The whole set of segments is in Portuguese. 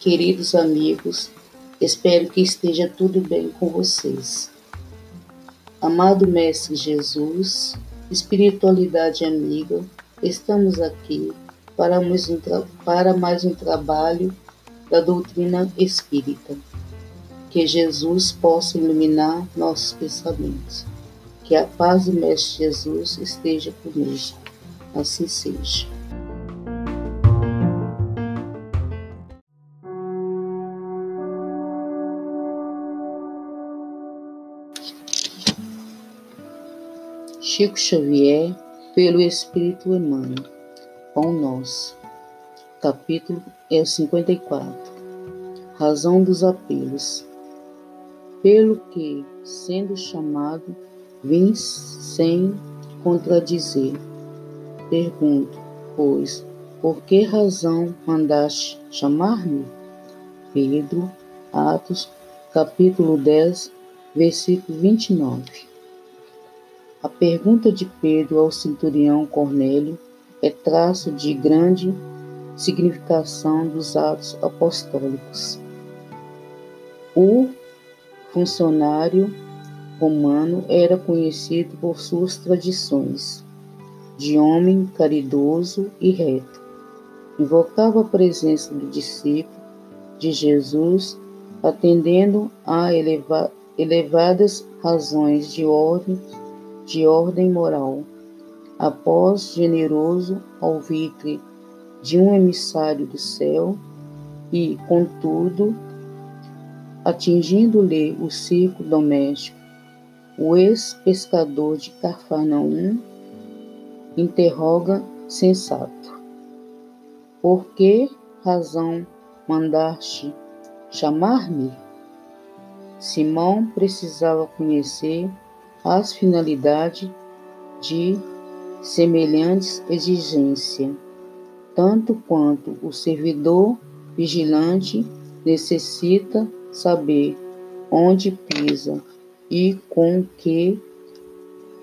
Queridos amigos, espero que esteja tudo bem com vocês. Amado Mestre Jesus, espiritualidade amiga, estamos aqui para mais um, para mais um trabalho da doutrina espírita. Que Jesus possa iluminar nossos pensamentos. Que a paz do Mestre Jesus esteja conosco. Assim seja. Chico Xavier, pelo Espírito Emmanuel. Pão Nosso. Capítulo 54. Razão dos apelos. Pelo que, sendo chamado, vim sem contradizer. Pergunto, pois, por que razão mandaste chamar-me? Pedro, Atos, capítulo 10, versículo 29. A pergunta de Pedro ao centurião Cornélio é traço de grande significação dos atos apostólicos. O funcionário romano era conhecido por suas tradições de homem caridoso e reto. Invocava a presença do discípulo de Jesus, atendendo a eleva elevadas razões de ordem, de ordem moral. Após generoso alvitre de um emissário do céu, e, contudo, atingindo-lhe o circo doméstico, o ex-pescador de Cafarnaum interroga sensato: Por que razão mandaste chamar-me? Simão precisava conhecer as finalidades de semelhantes exigência tanto quanto o servidor vigilante necessita saber onde pisa e com que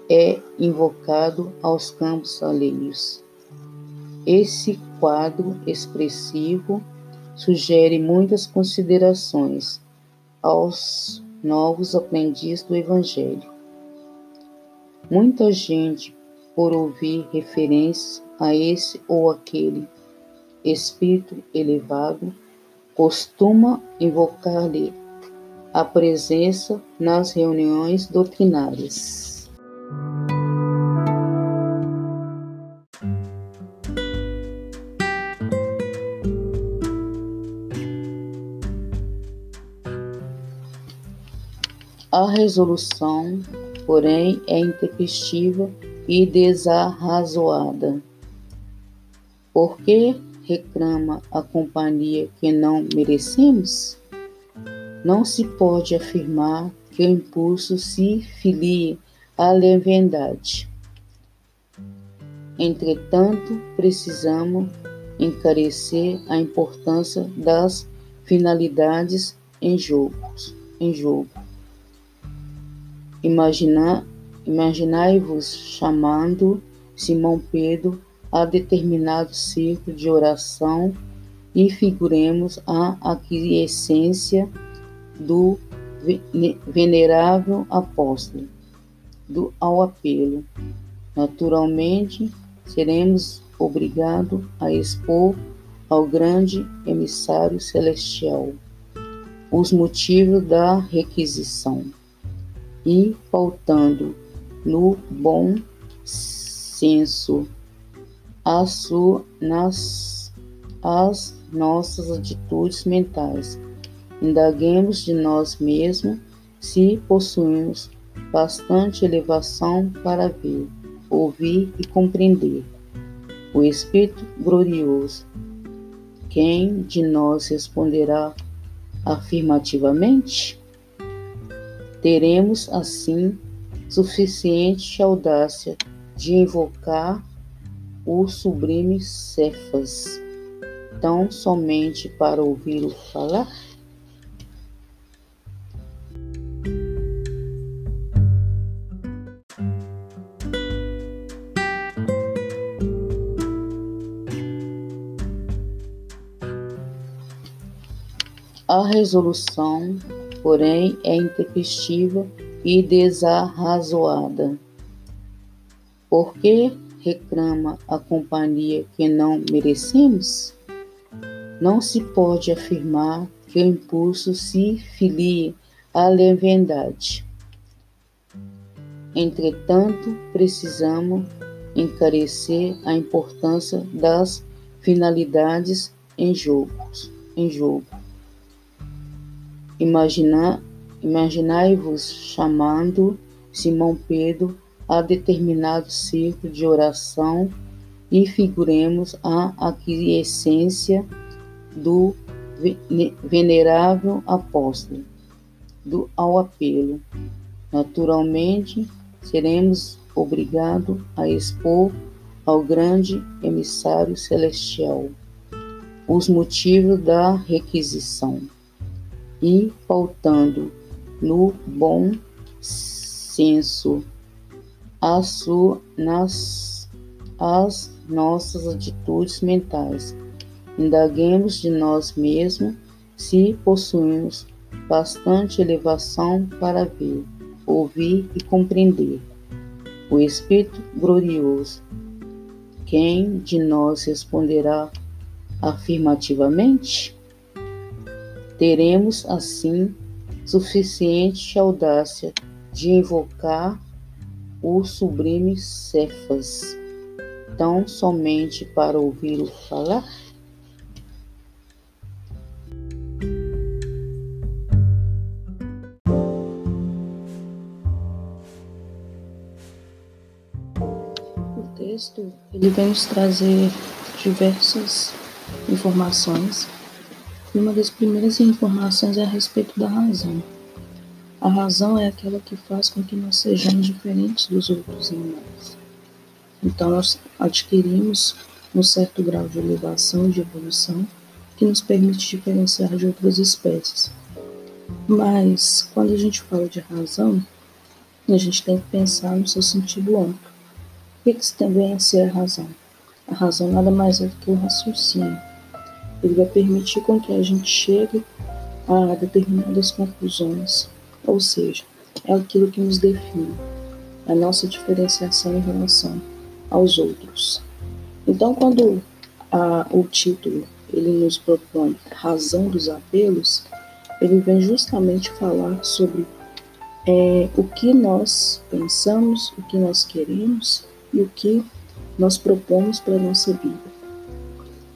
é invocado aos campos alheios. Esse quadro expressivo sugere muitas considerações aos novos aprendizes do Evangelho. Muita gente, por ouvir referências a esse ou aquele espírito elevado, costuma invocar-lhe a presença nas reuniões doutrinárias. A resolução, porém, é intempestiva e desarrazoada. Por que reclama a companhia que não merecemos? Não se pode afirmar que o impulso se filie à leviandade. Entretanto, precisamos encarecer a importância das finalidades em jogo. Em jogo. Imaginai-vos chamando Simão Pedro a determinado círculo de oração e figuremos a aquiescência do venerável apóstolo do, ao apelo. Naturalmente, seremos obrigados a expor ao grande emissário celestial os motivos da requisição e, faltando no bom senso as, nas, as nossas atitudes mentais. Indaguemos de nós mesmos se possuímos bastante elevação para ver, ouvir e compreender o Espírito glorioso. Quem de nós responderá afirmativamente? Teremos, assim, suficiente audácia de invocar o sublime Cefas, tão somente para ouvi-lo falar? A resolução, porém, é intempestiva e desarrazoada. Por que reclama a companhia que não merecemos? Não se pode afirmar que o impulso se filie à leviandade. Entretanto, precisamos encarecer a importância das finalidades em jogo. Em jogo. Imagina, Imaginai-vos chamando Simão Pedro a determinado círculo de oração e figuremos a aquiescência do venerável apóstolo do, ao apelo. Naturalmente, seremos obrigados a expor ao grande emissário celestial os motivos da requisição e, faltando no bom senso as, nas, as nossas atitudes mentais, indaguemos de nós mesmos se possuímos bastante elevação para ver, ouvir e compreender o Espírito glorioso. Quem de nós responderá afirmativamente? Teremos, assim, suficiente audácia de invocar o sublime Cefas, tão somente para ouvi-lo falar? O texto ele vem nos trazer diversas informações e uma das primeiras informações é a respeito da razão. A razão é aquela que faz com que nós sejamos diferentes dos outros animais. Então, nós adquirimos um certo grau de elevação, de evolução, que nos permite diferenciar de outras espécies. Mas, quando a gente fala de razão, a gente tem que pensar no seu sentido amplo. O que, que também é ser a razão? A razão nada mais é do que o raciocínio ele vai permitir com que a gente chegue a determinadas conclusões, ou seja, é aquilo que nos define, a nossa diferenciação em relação aos outros. Então, quando a, o título ele nos propõe razão dos apelos, ele vem justamente falar sobre é, o que nós pensamos, o que nós queremos e o que nós propomos para a nossa vida.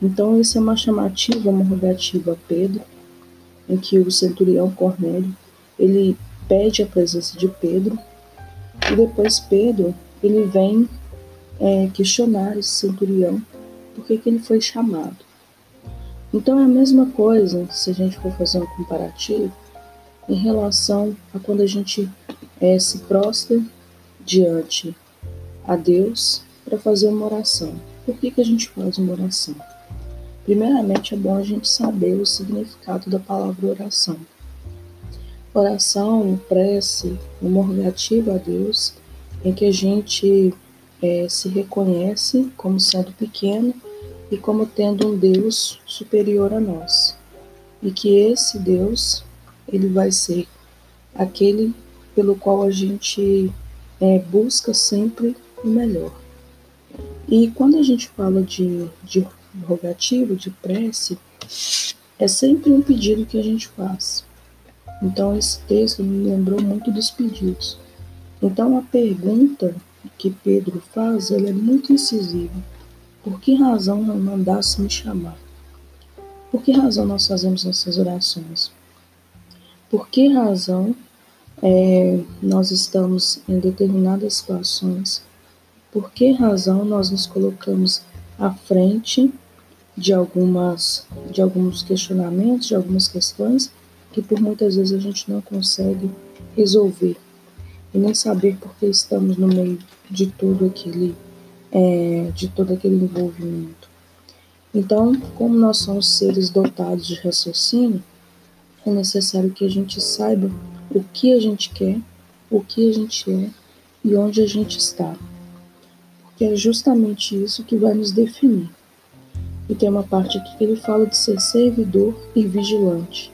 Então, isso é uma chamativa, uma rogativa a Pedro, em que o centurião Cornélio, ele pede a presença de Pedro, e depois Pedro, ele vem é, questionar esse centurião por que, ele foi chamado. Então, é a mesma coisa, se a gente for fazer um comparativo, em relação a quando a gente é, se prostra diante a Deus para fazer uma oração. Por que, que a gente faz uma oração? Primeiramente, é bom a gente saber o significado da palavra oração. Oração, prece, uma rogativa a Deus, em que a gente é, se reconhece como sendo pequeno e como tendo um Deus superior a nós. E que esse Deus, ele vai ser aquele pelo qual a gente é, busca sempre o melhor. E quando a gente fala de, de rogativo, de prece, é sempre um pedido que a gente faz. Então, esse texto me lembrou muito dos pedidos. Então, a pergunta que Pedro faz, ela é muito incisiva. Por que razão não mandasse me chamar? Por que razão nós fazemos nossas orações? Por que razão é, nós estamos em determinadas situações? Por que razão nós nos colocamos à frente de algumas de alguns questionamentos, de algumas questões que por muitas vezes a gente não consegue resolver e nem saber porque estamos no meio de todo aquele é, de todo aquele envolvimento. Então, como nós somos seres dotados de raciocínio, é necessário que a gente saiba o que a gente quer, o que a gente é e onde a gente está. Porque é justamente isso que vai nos definir. E tem uma parte aqui que ele fala de ser servidor e vigilante.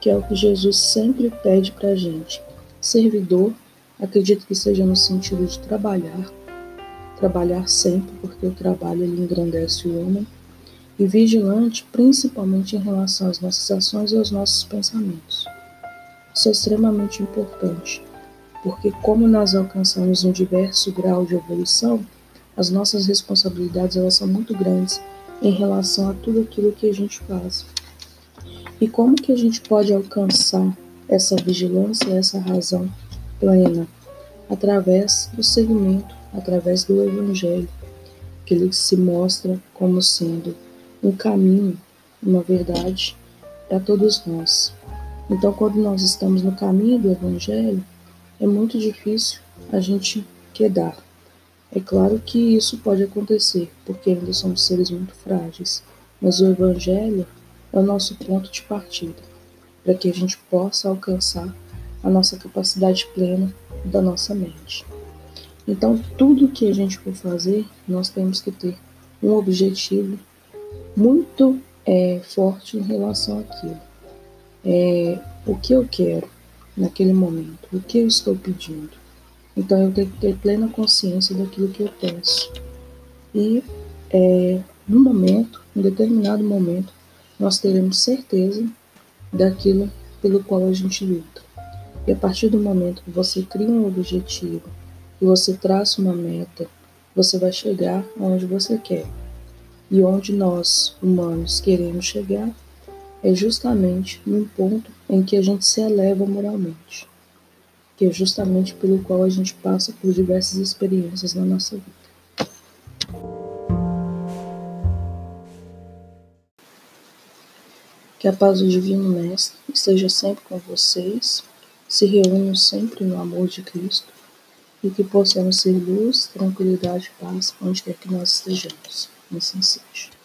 que é o que Jesus sempre pede para a gente. Servidor, acredito que seja no sentido de trabalhar, trabalhar sempre, porque o trabalho ele engrandece o homem, e vigilante, principalmente em relação às nossas ações e aos nossos pensamentos. Isso é extremamente importante, porque como nós alcançamos um diverso grau de evolução, as nossas responsabilidades elas são muito grandes em relação a tudo aquilo que a gente faz. E como que a gente pode alcançar essa vigilância, essa razão plena? Através do segmento, através do Evangelho, que ele se mostra como sendo um caminho, uma verdade para todos nós. Então, quando nós estamos no caminho do Evangelho, é muito difícil a gente quedar. É claro que isso pode acontecer, porque ainda somos seres muito frágeis, mas o Evangelho é o nosso ponto de partida, para que a gente possa alcançar a nossa capacidade plena da nossa mente. Então, tudo que a gente for fazer, nós temos que ter um objetivo muito é, forte em relação àquilo. É, o que eu quero naquele momento, o que eu estou pedindo. Então, eu tenho que ter plena consciência daquilo que eu peço. E, é, no momento, em determinado momento, nós teremos certeza daquilo pelo qual a gente luta. E a partir do momento que você cria um objetivo, que você traça uma meta, você vai chegar onde você quer. E onde nós, humanos, queremos chegar é justamente num ponto em que a gente se eleva moralmente, que é justamente pelo qual a gente passa por diversas experiências na nossa vida. Que a paz do Divino Mestre esteja sempre com vocês, se reúnam sempre no amor de Cristo e que possamos ser luz, tranquilidade e paz onde quer que nós estejamos. Assim seja.